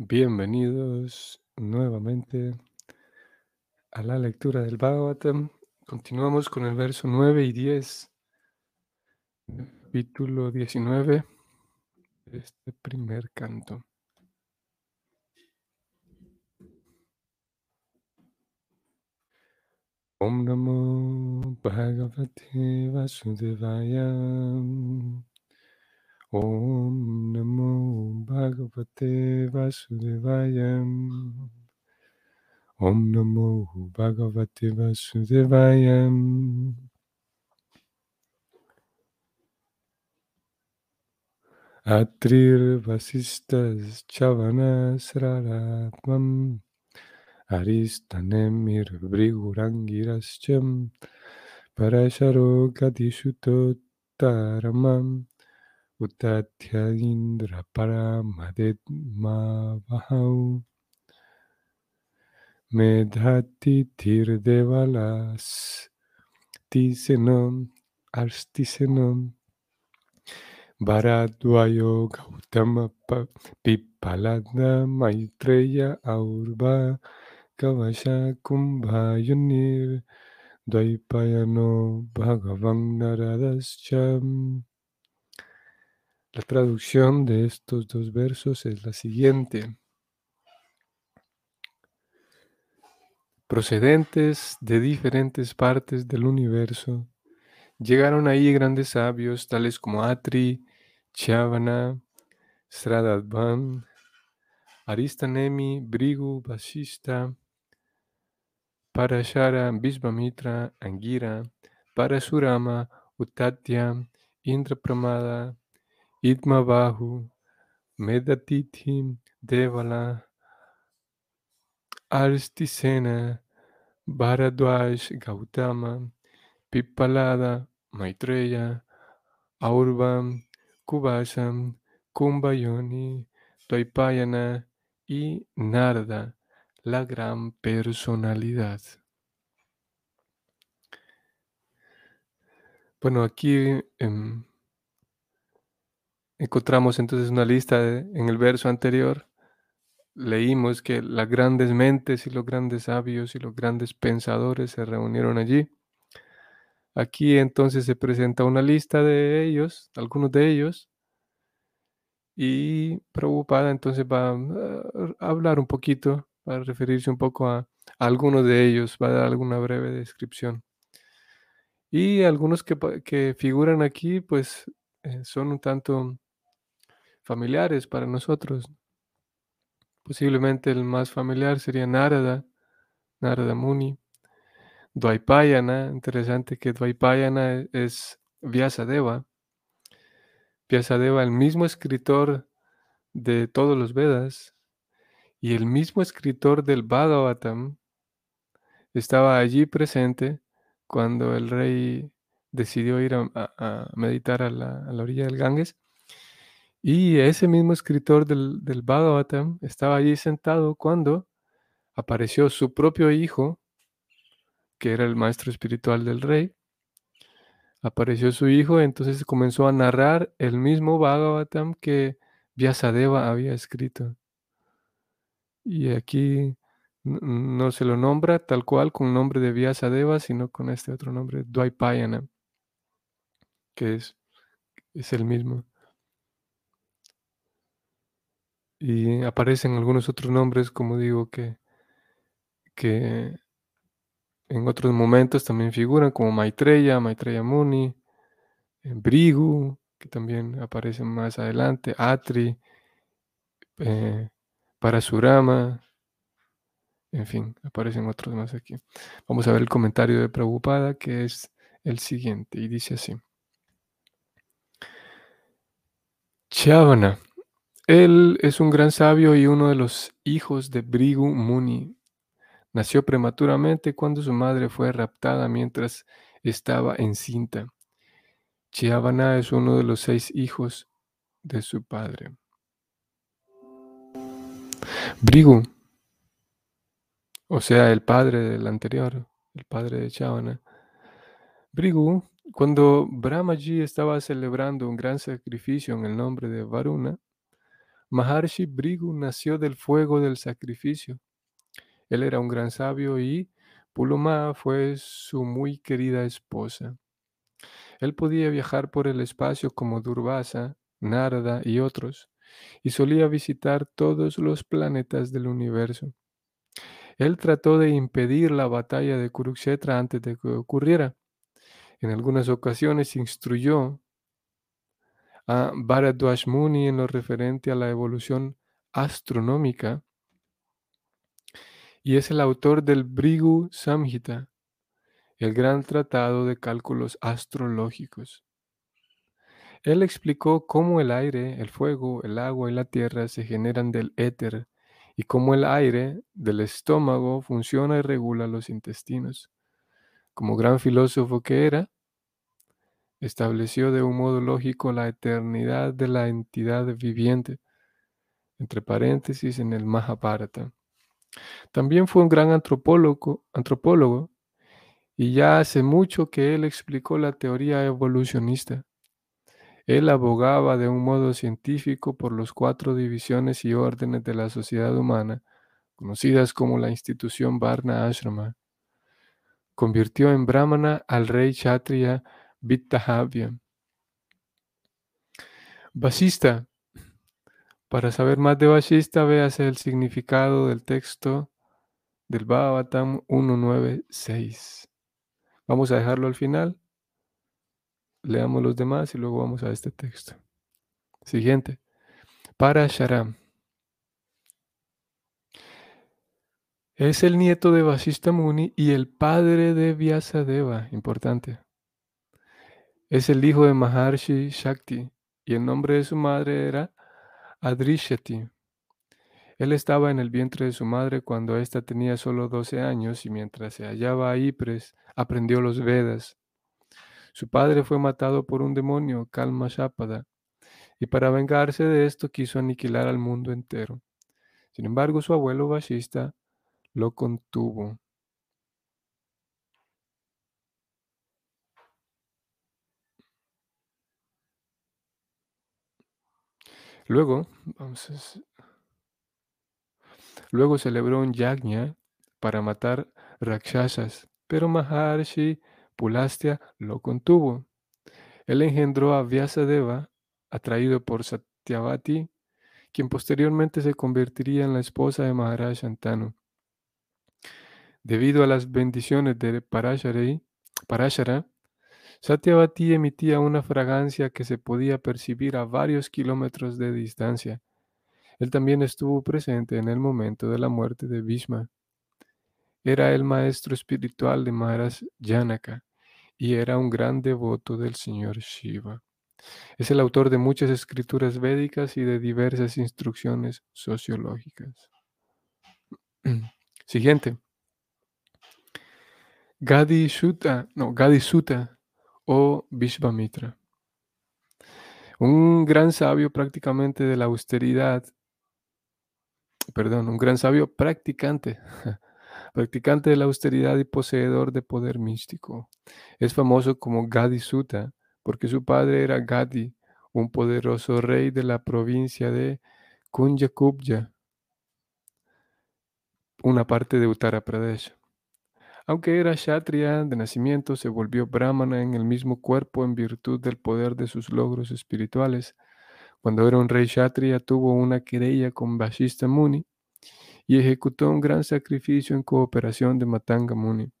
Bienvenidos nuevamente a la lectura del Bhagavatam. Continuamos con el verso 9 y 10, capítulo 19 de este primer canto. Om Namo Bhagavate Vasudevaya. Om Namo Bhagavate Vasudevaya. Om Namo Bhagavate Vasudevaya. Atrir Vasistas Chavanas Raratvam Aristanemir Brigurangirascham Parasharo Gatishutotaramam Utatya Indra Paramadetmavahau Medhati Tirdevalas Tisenam Arstisenam Bharadwayo Gautama Pipalada Maitreya Aurva Kavasha Kumbhayunir Dvaipayano Bhagavan La traducción de estos dos versos es la siguiente. Procedentes de diferentes partes del universo, llegaron ahí grandes sabios tales como Atri, Chavana, Sradadvan, Aristanemi, Brigu, Vasista, Parashara, Visvamitra, Angira, Parasurama, Utatya, Indrapramada, Idmabahu, Medatithi, Devala, Arstisena, Bharadwaj, Gautama, Pipalada, Maitreya, Aurvam, Kubasam, Kumbhayoni, Dvaipayana y Narada, la gran personalidad. Bueno, aquí em, encontramos entonces una lista en el verso anterior. Leímos que las grandes mentes y los grandes sabios y los grandes pensadores se reunieron allí. Aquí entonces se presenta una lista de ellos, algunos de ellos, y Prabhupada entonces va a hablar un poquito, va a referirse un poco a, algunos de ellos, va a dar alguna breve descripción. Y algunos que, figuran aquí, pues eh, son un tanto familiares para nosotros. Posiblemente el más familiar sería Narada, Narada Muni. Dvaipayana, interesante que Dvaipayana es Vyasadeva. Vyasadeva, el mismo escritor de todos los Vedas y el mismo escritor del Bhagavatam, estaba allí presente cuando el rey decidió ir a, meditar a la, a la orilla del Ganges y ese mismo escritor del, del Bhagavatam estaba allí sentado cuando apareció su propio hijo, que era el maestro espiritual del rey. Apareció su hijo, entonces comenzó a narrar el mismo Bhagavatam que Vyasadeva había escrito. Y aquí no se lo nombra tal cual con el nombre de Vyasadeva, sino con este otro nombre, Dvaipayana, que es, es el mismo. Y aparecen algunos otros nombres, como digo, que, que en otros momentos también figuran, como Maitreya, Maitreya Muni, eh, Brigu, que también aparecen más adelante, Atri, eh, Parasurama, en fin, aparecen otros más aquí. Vamos a ver el comentario de Prabhupada, que es el siguiente, y dice así. Chavana él es un gran sabio y uno de los hijos de Brigu Muni. Nació prematuramente cuando su madre fue raptada mientras estaba encinta. Chiavana es uno de los seis hijos de su padre. Brigu, o sea, el padre del anterior, el padre de Chavana. Brigu, cuando Brahmaji estaba celebrando un gran sacrificio en el nombre de Varuna, Maharshi Brigu nació del fuego del sacrificio. Él era un gran sabio y Puloma fue su muy querida esposa. Él podía viajar por el espacio como Durvasa, Narada y otros, y solía visitar todos los planetas del universo. Él trató de impedir la batalla de Kurukshetra antes de que ocurriera. En algunas ocasiones instruyó a Bharadwaj en lo referente a la evolución astronómica y es el autor del Brigu Samhita, el gran tratado de cálculos astrológicos. Él explicó cómo el aire, el fuego, el agua y la tierra se generan del éter y cómo el aire del estómago funciona y regula los intestinos. Como gran filósofo que era, estableció de un modo lógico la eternidad de la entidad viviente, entre paréntesis en el Mahabharata. También fue un gran antropólogo, antropólogo y ya hace mucho que él explicó la teoría evolucionista. Él abogaba de un modo científico por las cuatro divisiones y órdenes de la sociedad humana, conocidas como la institución Varna Ashrama. Convirtió en brahmana al rey Kshatriya Vittahavya. Vasista. Para saber más de Vasista, véase el significado del texto del Bhagavatam 196. Vamos a dejarlo al final Leamos los demás y luego vamos a este texto. Siguiente. Para Sharam. Es el nieto de Vasista Muni y el padre de Vyasadeva. Importante. Es el hijo de Maharshi Shakti y el nombre de su madre era Adrishati. Él estaba en el vientre de su madre cuando ésta tenía solo 12 años y mientras se hallaba ahí, aprendió los Vedas. Su padre fue matado por un demonio, Kalma Shapada, y para vengarse de esto quiso aniquilar al mundo entero. Sin embargo, su abuelo Vashista lo contuvo. Luego, luego celebró un yagna para matar rakshasas, pero Maharshi Pulastia lo contuvo. Él engendró a Vyasadeva, atraído por Satyavati, quien posteriormente se convertiría en la esposa de Maharaj Shantanu. Debido a las bendiciones de Parashara, Satyavati emitía una fragancia que se podía percibir a varios kilómetros de distancia. Él también estuvo presente en el momento de la muerte de Bhishma. Era el maestro espiritual de Maharaj Janaka y era un gran devoto del señor Shiva. Es el autor de muchas escrituras védicas y de diversas instrucciones sociológicas. Siguiente. Gadi no, Gadi Sutta o Vishvamitra. Un gran sabio prácticamente de la austeridad, perdón, un gran sabio practicante practicante de la austeridad y poseedor de poder místico. Es famoso como Gadi Sutta porque su padre era Gadi, un poderoso rey de la provincia de Kunja una parte de Uttara Pradesh. Aunque era Kshatriya de nacimiento, se volvió brahmana en el mismo cuerpo en virtud del poder de sus logros espirituales. Cuando era un rey Kshatriya, tuvo una querella con Vashista Muni, y ejecutó un gran sacrificio en cooperación de Matanga Muni,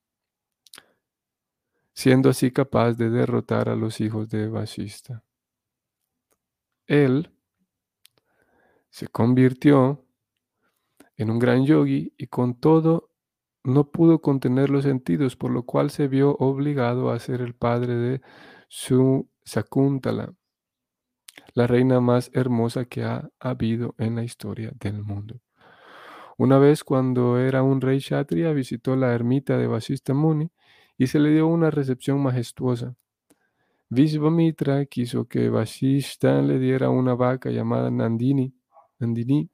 siendo así capaz de derrotar a los hijos de Vashista. Él se convirtió en un gran yogi y con todo no pudo contener los sentidos, por lo cual se vio obligado a ser el padre de su Sakuntala, la reina más hermosa que ha habido en la historia del mundo. Una vez cuando era un rey Kshatriya visitó la ermita de Vasista Muni y se le dio una recepción majestuosa. Vishvamitra quiso que Vasista le diera una vaca llamada Nandini, Nandini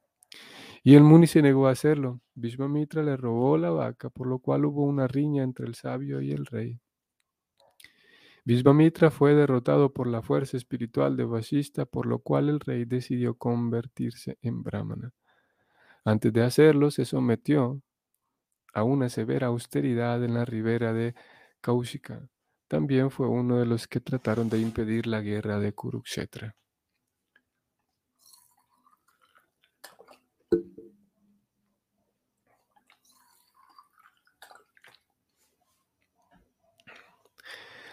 y el Muni se negó a hacerlo. Vishvamitra le robó la vaca, por lo cual hubo una riña entre el sabio y el rey. Visvamitra fue derrotado por la fuerza espiritual de Vasista, por lo cual el rey decidió convertirse en brahmana. Antes de hacerlo, se sometió a una severa austeridad en la ribera de Kaushika. También fue uno de los que trataron de impedir la guerra de Kurukshetra.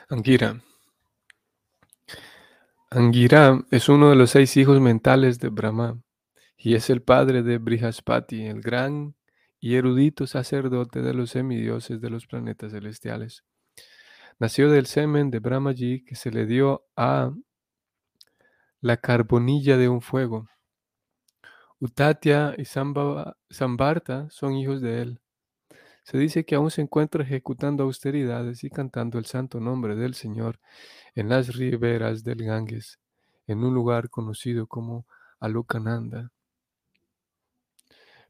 Angira. Angira es uno de los seis hijos mentales de Brahma y es el padre de Brihaspati, el gran y erudito sacerdote de los semidioses de los planetas celestiales. Nació del semen de Brahmaji que se le dio a la carbonilla de un fuego. Utatya y Sambarta son hijos de él. Se dice que aún se encuentra ejecutando austeridades y cantando el santo nombre del Señor en las riberas del Ganges, en un lugar conocido como Alokananda.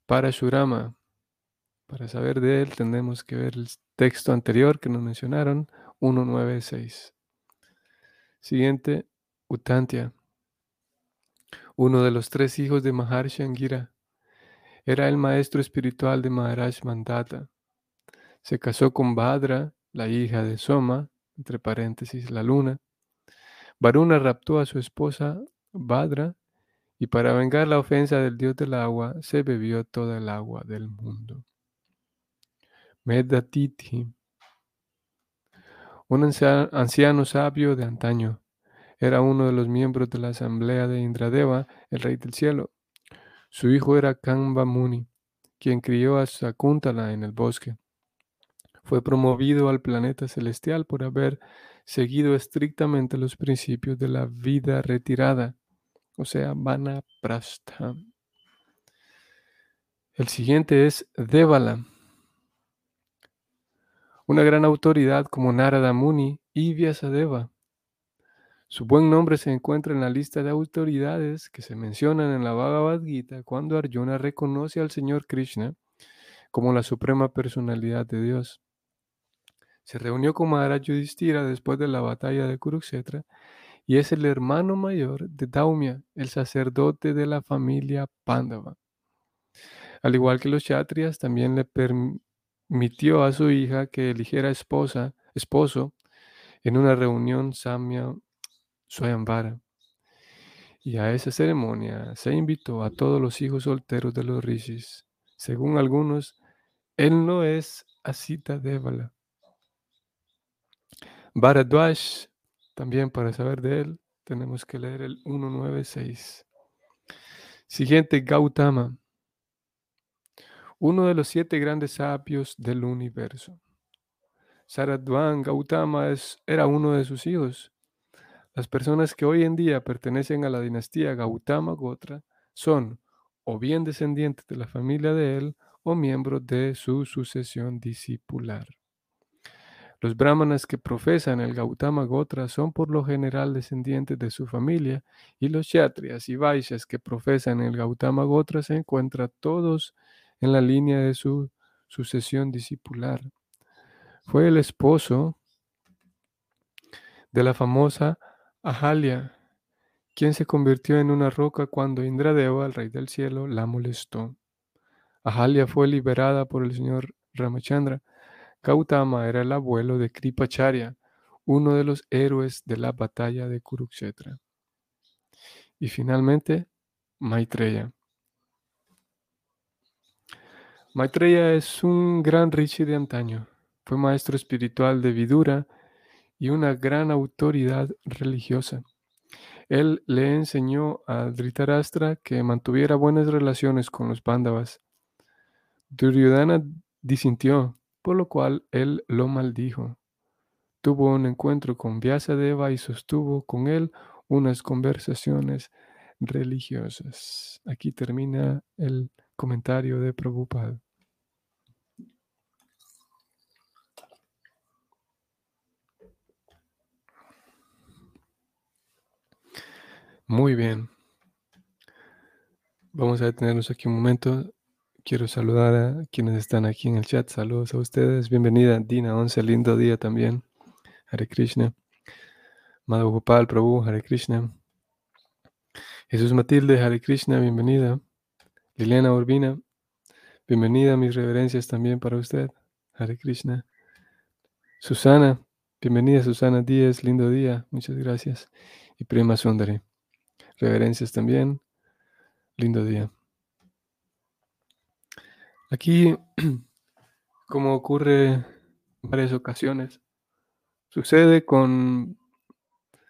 Para Shurama, para saber de él, tenemos que ver el texto anterior que nos mencionaron, 196. Siguiente, Utantya, uno de los tres hijos de Maharshi Angira. Era el maestro espiritual de Maharaj Mandata. Se casó con Badra, la hija de Soma, entre paréntesis, la luna. Varuna raptó a su esposa Badra y para vengar la ofensa del dios del agua se bebió toda el agua del mundo. Medatiti, un anciano sabio de antaño, era uno de los miembros de la asamblea de Indradeva, el rey del cielo. Su hijo era Kamba Muni, quien crió a Sakuntala en el bosque fue promovido al planeta celestial por haber seguido estrictamente los principios de la vida retirada, o sea, Vanaprastha. El siguiente es Devala, una gran autoridad como Narada Muni y Vyasadeva. Su buen nombre se encuentra en la lista de autoridades que se mencionan en la Bhagavad Gita cuando Arjuna reconoce al Señor Krishna como la suprema personalidad de Dios se reunió con Maharaj Yudhishthira después de la batalla de Kurukshetra y es el hermano mayor de Daumya, el sacerdote de la familia Pandava. Al igual que los Kshatriyas, también le permitió a su hija que eligiera esposa, esposo en una reunión Samya Swayamvara. Y a esa ceremonia se invitó a todos los hijos solteros de los rishis. Según algunos, él no es Asita Devala, Bharadwaj, también para saber de él, tenemos que leer el 196. Siguiente, Gautama, uno de los siete grandes sabios del universo. Saradwan Gautama es, era uno de sus hijos. Las personas que hoy en día pertenecen a la dinastía Gautama Gotra son o bien descendientes de la familia de él o miembros de su sucesión discipular. Los brahmanas que profesan el Gautama Gotra son por lo general descendientes de su familia y los kshatriyas y vaishyas que profesan el Gautama Gotra se encuentran todos en la línea de su sucesión discipular. Fue el esposo de la famosa Ahalya, quien se convirtió en una roca cuando Indradeva, el rey del cielo, la molestó. Ahalya fue liberada por el señor Ramachandra Gautama era el abuelo de Kripacharya, uno de los héroes de la batalla de Kurukshetra. Y finalmente, Maitreya. Maitreya es un gran rishi de antaño. Fue maestro espiritual de Vidura y una gran autoridad religiosa. Él le enseñó a Dhritarashtra que mantuviera buenas relaciones con los Pándavas. Duryodhana disintió por lo cual él lo maldijo. Tuvo un encuentro con Vyasadeva y sostuvo con él unas conversaciones religiosas. Aquí termina el comentario de Prabhupada. Muy bien. Vamos a detenernos aquí un momento. Quiero saludar a quienes están aquí en el chat. Saludos a ustedes. Bienvenida, Dina 11. Lindo día también. Hare Krishna. Madhugopal Prabhu, Hare Krishna. Jesús Matilde, Hare Krishna, bienvenida. Liliana Urbina, bienvenida, mis reverencias también para usted. Hare Krishna. Susana, bienvenida Susana Díaz, lindo día, muchas gracias. Y Prima Sundari, reverencias también, lindo día. Aquí, como ocurre en varias ocasiones, sucede con,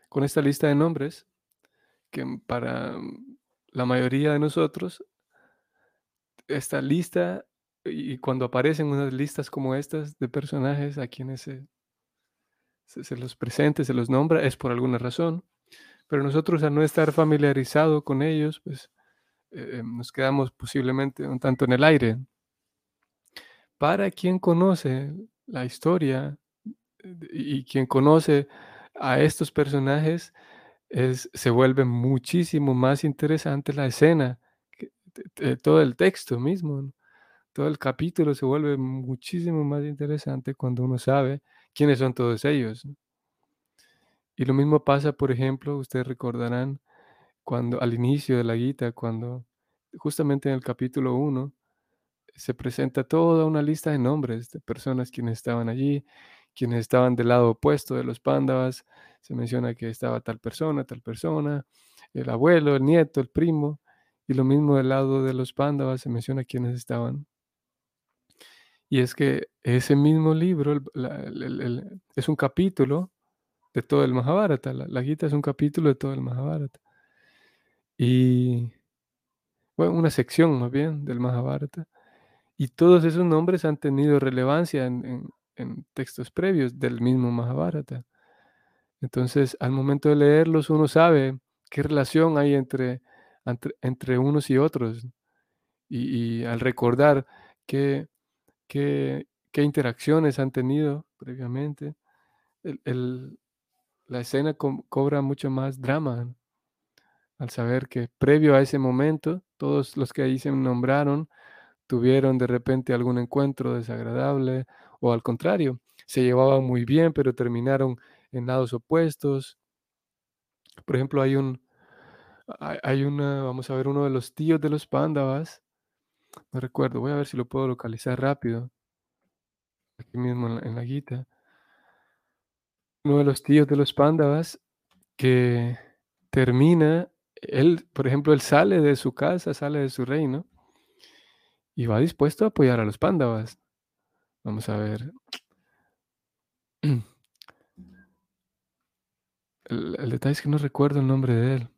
con esta lista de nombres que para la mayoría de nosotros, esta lista, y cuando aparecen unas listas como estas de personajes a quienes se, se, los presente, se los nombra, es por alguna razón, pero nosotros al no estar familiarizados con ellos, pues eh, nos quedamos posiblemente un tanto en el aire. Para quien conoce la historia y quien conoce a estos personajes, se vuelve muchísimo más interesante la escena, todo el texto mismo, todo el capítulo se vuelve muchísimo más interesante cuando uno sabe quiénes son todos ellos. Y lo mismo pasa, por ejemplo, ustedes recordarán cuando al inicio de la Gita, cuando justamente en el capítulo 1 se presenta toda una lista de nombres de personas quienes estaban allí, quienes estaban del lado opuesto de los pándavas, se menciona que estaba tal persona, tal persona, el abuelo, el nieto, el primo, y lo mismo del lado de los pándavas se menciona quiénes estaban. Y es que ese mismo libro es un capítulo de todo el Mahabharata. La, la, Gita es un capítulo de todo el Mahabharata. Y, bueno, una sección más bien del Mahabharata. Y todos esos nombres han tenido relevancia en, en textos previos del mismo Mahabharata. Entonces, al momento de leerlos, uno sabe qué relación hay entre, entre, unos y otros. Y, al recordar qué, qué, interacciones han tenido previamente, la escena cobra mucho más drama. Al saber que previo a ese momento, todos los que ahí se nombraron tuvieron de repente algún encuentro desagradable o al contrario, se llevaban muy bien, pero terminaron en lados opuestos. Por ejemplo, hay un, hay una, vamos a ver, uno de los tíos de los pándavas, no recuerdo, voy a ver si lo puedo localizar rápido, aquí mismo en la, en la guita. Uno de los tíos de los pándavas que termina, él, por ejemplo, él sale de su casa, sale de su reino y va dispuesto a apoyar a los pándavas. Vamos a ver. El, detalle es que no recuerdo el nombre de él.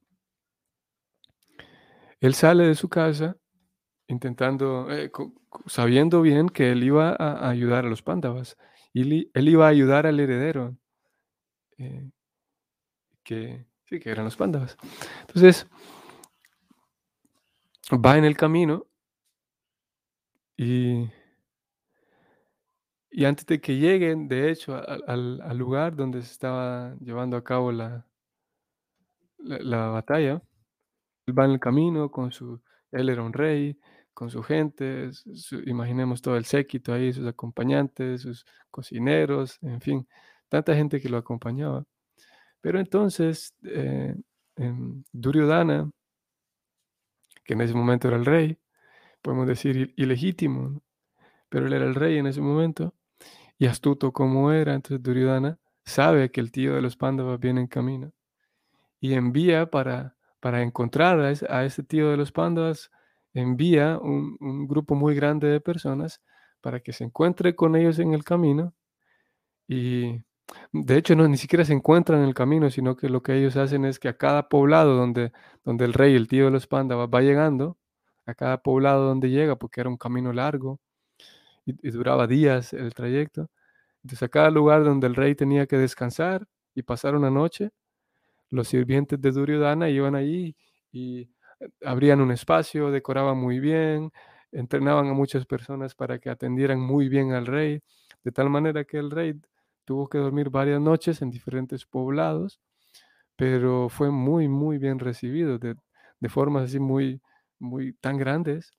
Él sale de su casa intentando, eh, sabiendo bien que él iba a, ayudar a los pándavas. Y él iba a ayudar al heredero, eh, que sí, que eran los pándavas. Entonces, va en el camino y y antes de que lleguen, de hecho, al, lugar donde se estaba llevando a cabo la, la, batalla, él va en el camino con su, él era un rey, con su gente, imaginemos todo el séquito ahí, sus acompañantes, sus cocineros, en fin, tanta gente que lo acompañaba. Pero entonces, eh, Duryodhana, que en ese momento era el rey, podemos decir ilegítimo, pero él era el rey en ese momento, y astuto como era, entonces Duryodhana sabe que el tío de los Pándavas viene en camino y envía para, para encontrar a ese, tío de los Pándavas, envía un, grupo muy grande de personas para que se encuentre con ellos en el camino y de hecho no ni siquiera se encuentran en el camino, sino que lo que ellos hacen es que a cada poblado donde, donde el rey, el tío de los Pándavas va llegando, a cada poblado donde llega, porque era un camino largo, y, duraba días el trayecto. Entonces a cada lugar donde el rey tenía que descansar y pasar una noche, los sirvientes de Duryodhana iban allí y eh, abrían un espacio, decoraban muy bien, entrenaban a muchas personas para que atendieran muy bien al rey, de tal manera que el rey tuvo que dormir varias noches en diferentes poblados, pero fue muy, muy bien recibido, de, de formas así muy, muy tan grandes,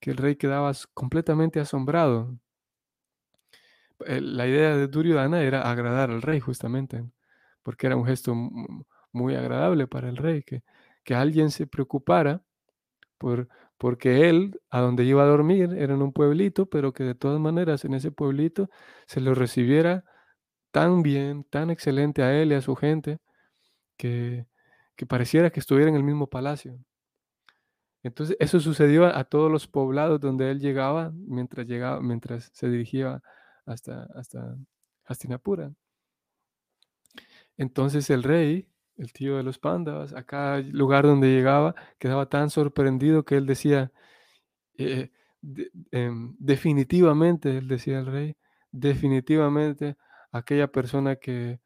que el rey quedaba completamente asombrado. La idea de Duryodhana era agradar al rey, justamente, porque era un gesto muy agradable para el rey, que, que alguien se preocupara por, porque él, a donde iba a dormir, era en un pueblito, pero que de todas maneras en ese pueblito se lo recibiera tan bien, tan excelente a él y a su gente, que, que pareciera que estuviera en el mismo palacio. Entonces, eso sucedió a, todos los poblados donde él llegaba mientras, llegaba, mientras se dirigía hasta, hasta Hastinapura. Entonces el rey, el tío de los Pándavas, a cada lugar donde llegaba, quedaba tan sorprendido que él decía, eh, em, definitivamente, él decía el rey, definitivamente aquella persona que,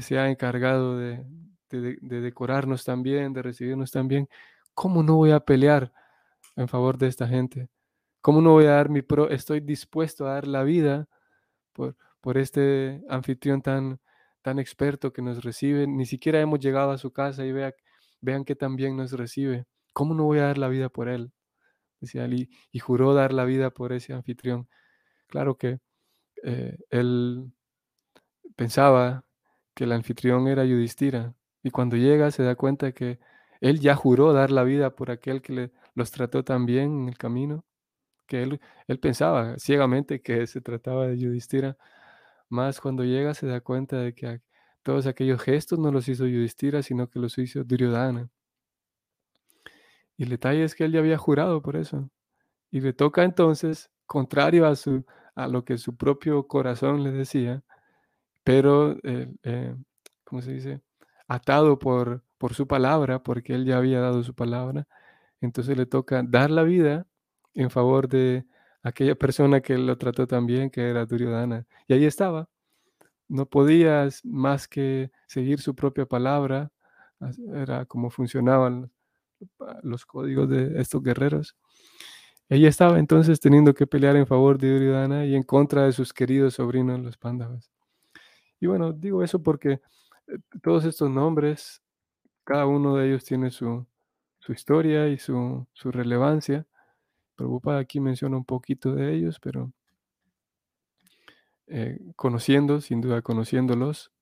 se ha encargado de, de, decorarnos también, de recibirnos también, ¿cómo no voy a pelear en favor de esta gente? ¿Cómo no voy a dar mi pro? Estoy dispuesto a dar la vida por, por este anfitrión tan, tan experto que nos recibe. Ni siquiera hemos llegado a su casa y vea, vean que también nos recibe. ¿Cómo no voy a dar la vida por él? Decía Ali, y juró dar la vida por ese anfitrión. Claro que eh, él pensaba que el anfitrión era Yudhistira, y cuando llega se da cuenta que él ya juró dar la vida por aquel que le, los trató tan bien en el camino, que él, él pensaba ciegamente que se trataba de Yudhistira, más cuando llega se da cuenta de que todos aquellos gestos no los hizo Yudhistira, sino que los hizo Duryodhana. Y el detalle es que él ya había jurado por eso. Y le toca entonces, contrario a, su, a lo que su propio corazón le decía, pero, eh, eh, ¿cómo se dice? Atado por, por su palabra, porque él ya había dado su palabra, entonces le toca dar la vida en favor de aquella persona que lo trató tan bien, que era Duryodhana. Y ahí estaba. No podías más que seguir su propia palabra. Era como funcionaban los códigos de estos guerreros. Ella estaba entonces teniendo que pelear en favor de Duryodhana y en contra de sus queridos sobrinos, los Pándavas. Y bueno, digo eso porque eh, todos estos nombres, cada uno de ellos tiene su, historia y su, su relevancia. Prabhupada aquí menciona un poquito de ellos, pero eh, conociendo, sin duda conociéndolos,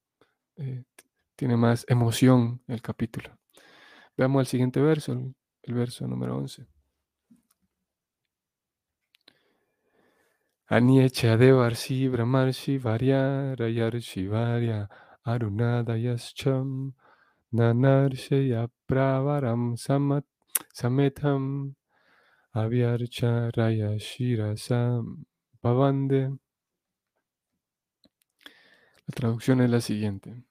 eh, tiene más emoción el capítulo. Veamos el siguiente verso, el, verso número 11. Aniecha Devarsi Brahmarshi Varya Rayarshi Varya Arunadayascham Nanarshaya Pravaram Samat Sametam Avyarcha Raya Shirasam Pavande. La traducción es la siguiente.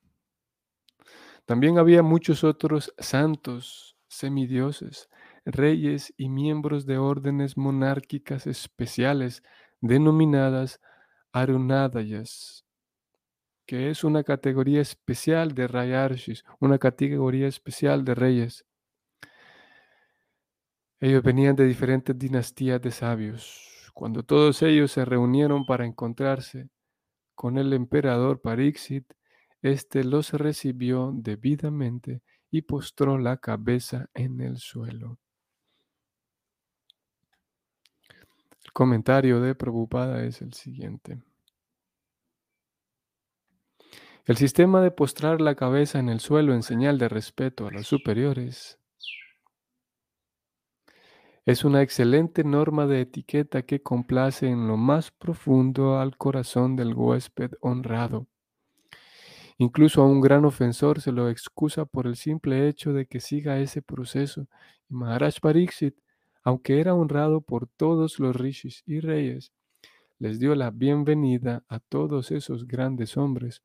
También había muchos otros santos, semidioses, reyes y miembros de órdenes monárquicas especiales denominadas Arunadayas, que es una categoría especial de Rayarshis, una categoría especial de reyes. Ellos venían de diferentes dinastías de sabios. Cuando todos ellos se reunieron para encontrarse con el emperador Parixit, éste los recibió debidamente y postró la cabeza en el suelo. El comentario de Prabhupada es el siguiente. El sistema de postrar la cabeza en el suelo en señal de respeto a los superiores es una excelente norma de etiqueta que complace en lo más profundo al corazón del huésped honrado. Incluso a un gran ofensor se lo excusa por el simple hecho de que siga ese proceso. Y Maharaj Pariksit, aunque era honrado por todos los rishis y reyes, les dio la bienvenida a todos esos grandes hombres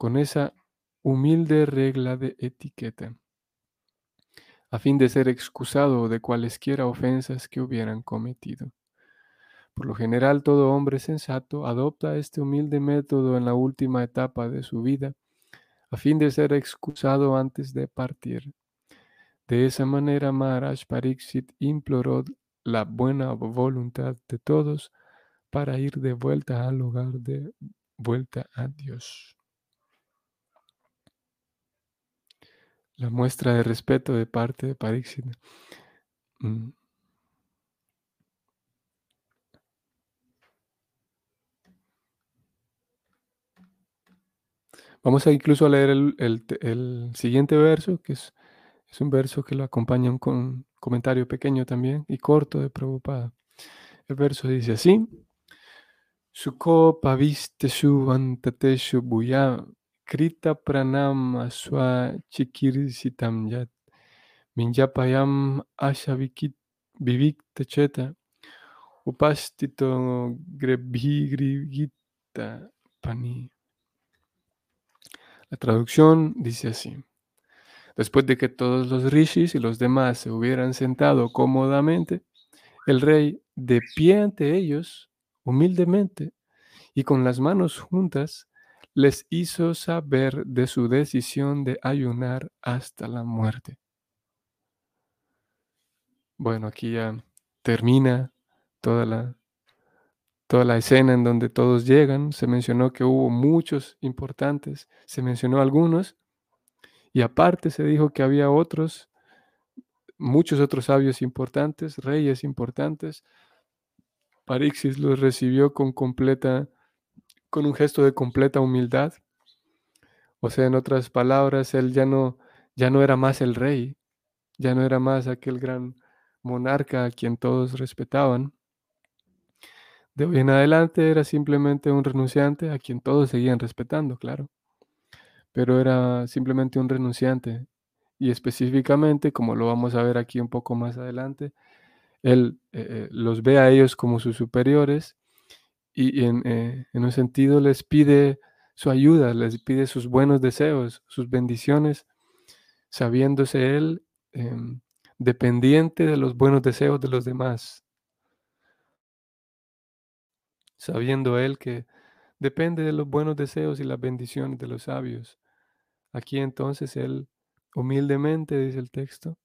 con esa humilde regla de etiqueta a fin de ser excusado de cualesquiera ofensas que hubieran cometido. Por lo general, todo hombre sensato adopta este humilde método en la última etapa de su vida, a fin de ser excusado antes de partir. De esa manera, Maharaj Pariksit imploró la buena voluntad de todos para ir de vuelta al lugar de vuelta a Dios. La muestra de respeto de parte de Pariksit. Mm. Vamos a incluso a leer el, el te- el siguiente verso, que es, es un verso que lo acompaña con un comentario pequeño también y corto de Prabhupada. El verso dice así. Sukho pavisteshu antateshu bhuya krita pranama swa chikirsitam yat minjapayam ashavikit vivikta cheta upastito grebhigrigita pani. La traducción dice así. Después de que todos los rishis y los demás se hubieran sentado cómodamente, el rey, de pie ante ellos, humildemente y con las manos juntas, les hizo saber de su decisión de ayunar hasta la muerte. Bueno, aquí ya termina toda la, toda la escena en donde todos llegan. Se mencionó que hubo muchos importantes, se mencionó algunos, y aparte se dijo que había otros, muchos otros sabios importantes, reyes importantes. Parixis los recibió con completa, con un gesto de completa humildad. O sea, en otras palabras, él ya no, ya no era más el rey, ya no era más aquel gran monarca a quien todos respetaban. De hoy en adelante era simplemente un renunciante a quien todos seguían respetando, claro. Pero era simplemente un renunciante. Y específicamente, como lo vamos a ver aquí un poco más adelante, él eh, eh, los ve a ellos como sus superiores y, eh, en un sentido les pide su ayuda, les pide sus buenos deseos, sus bendiciones, sabiéndose él em, dependiente de los buenos deseos de los demás, sabiendo él que depende de los buenos deseos y las bendiciones de los sabios. Aquí entonces él humildemente, dice el texto,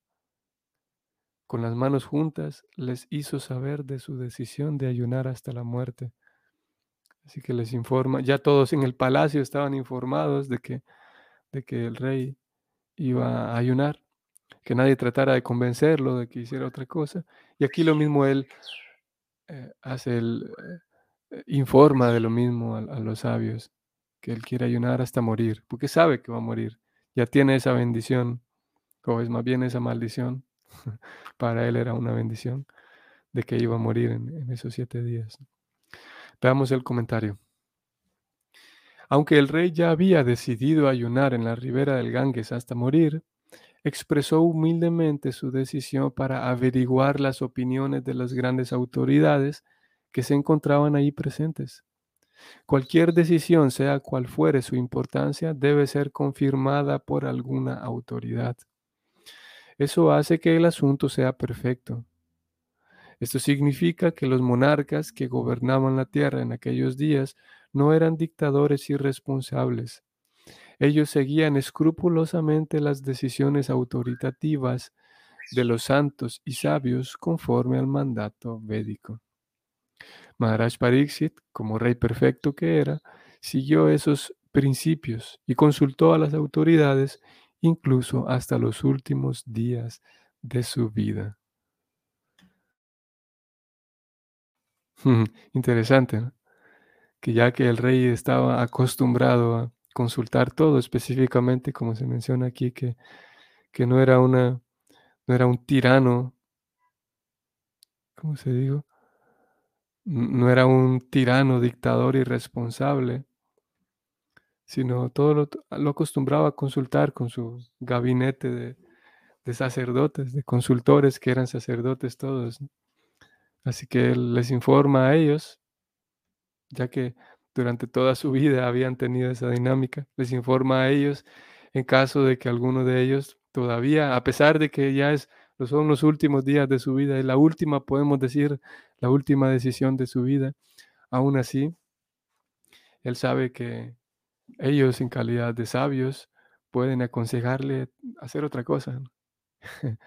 con las manos juntas, les hizo saber de su decisión de ayunar hasta la muerte. Así que les informa, ya todos en el palacio estaban informados de que, de que el rey iba a ayunar, que nadie tratara de convencerlo de que hiciera otra cosa. Y aquí lo mismo él eh, hace el, eh, informa de lo mismo a, los sabios, que él quiere ayunar hasta morir, porque sabe que va a morir, ya tiene esa bendición, o es más bien esa maldición, para él era una bendición de que iba a morir en esos siete días. Veamos el comentario. Aunque el rey ya había decidido ayunar en la ribera del Ganges hasta morir, expresó humildemente su decisión para averiguar las opiniones de las grandes autoridades que se encontraban ahí presentes. Cualquier decisión, sea cual fuere su importancia, debe ser confirmada por alguna autoridad. Eso hace que el asunto sea perfecto. Esto significa que los monarcas que gobernaban la tierra en aquellos días no eran dictadores irresponsables. Ellos seguían escrupulosamente las decisiones autoritativas de los santos y sabios conforme al mandato védico. Maharaj Pariksit, como rey perfecto que era, siguió esos principios y consultó a las autoridades incluso hasta los últimos días de su vida. Interesante, ¿no? que ya que el rey estaba acostumbrado a consultar todo, específicamente como se menciona aquí, que, que no era una, no era un tirano, ¿cómo se dijo? No era un tirano, dictador irresponsable, sino todo lo, acostumbraba a consultar con su gabinete de, de sacerdotes, de consultores que eran sacerdotes todos. Así que él les informa a ellos, ya que durante toda su vida habían tenido esa dinámica, les informa a ellos en caso de que alguno de ellos todavía, a pesar de que ya es, son los últimos días de su vida y la última, podemos decir, la última decisión de su vida, aún así, él sabe que ellos en calidad de sabios pueden aconsejarle hacer otra cosa.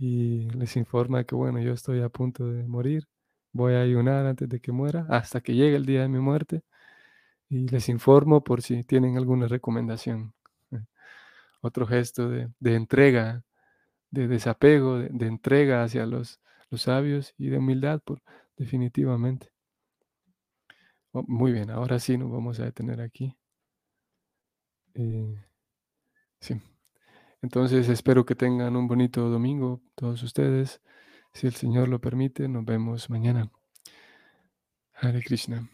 y les informa que, bueno, yo estoy a punto de morir, voy a ayunar antes de que muera, hasta que llegue el día de mi muerte, y les informo por si tienen alguna recomendación. Otro gesto de, de entrega, de desapego, de, de entrega hacia los, los, sabios y de humildad, por, definitivamente. Oh, muy bien, ahora sí nos vamos a detener aquí. Eh, sí. Entonces espero que tengan un bonito domingo todos ustedes. Si el Señor lo permite, nos vemos mañana. Hare Krishna.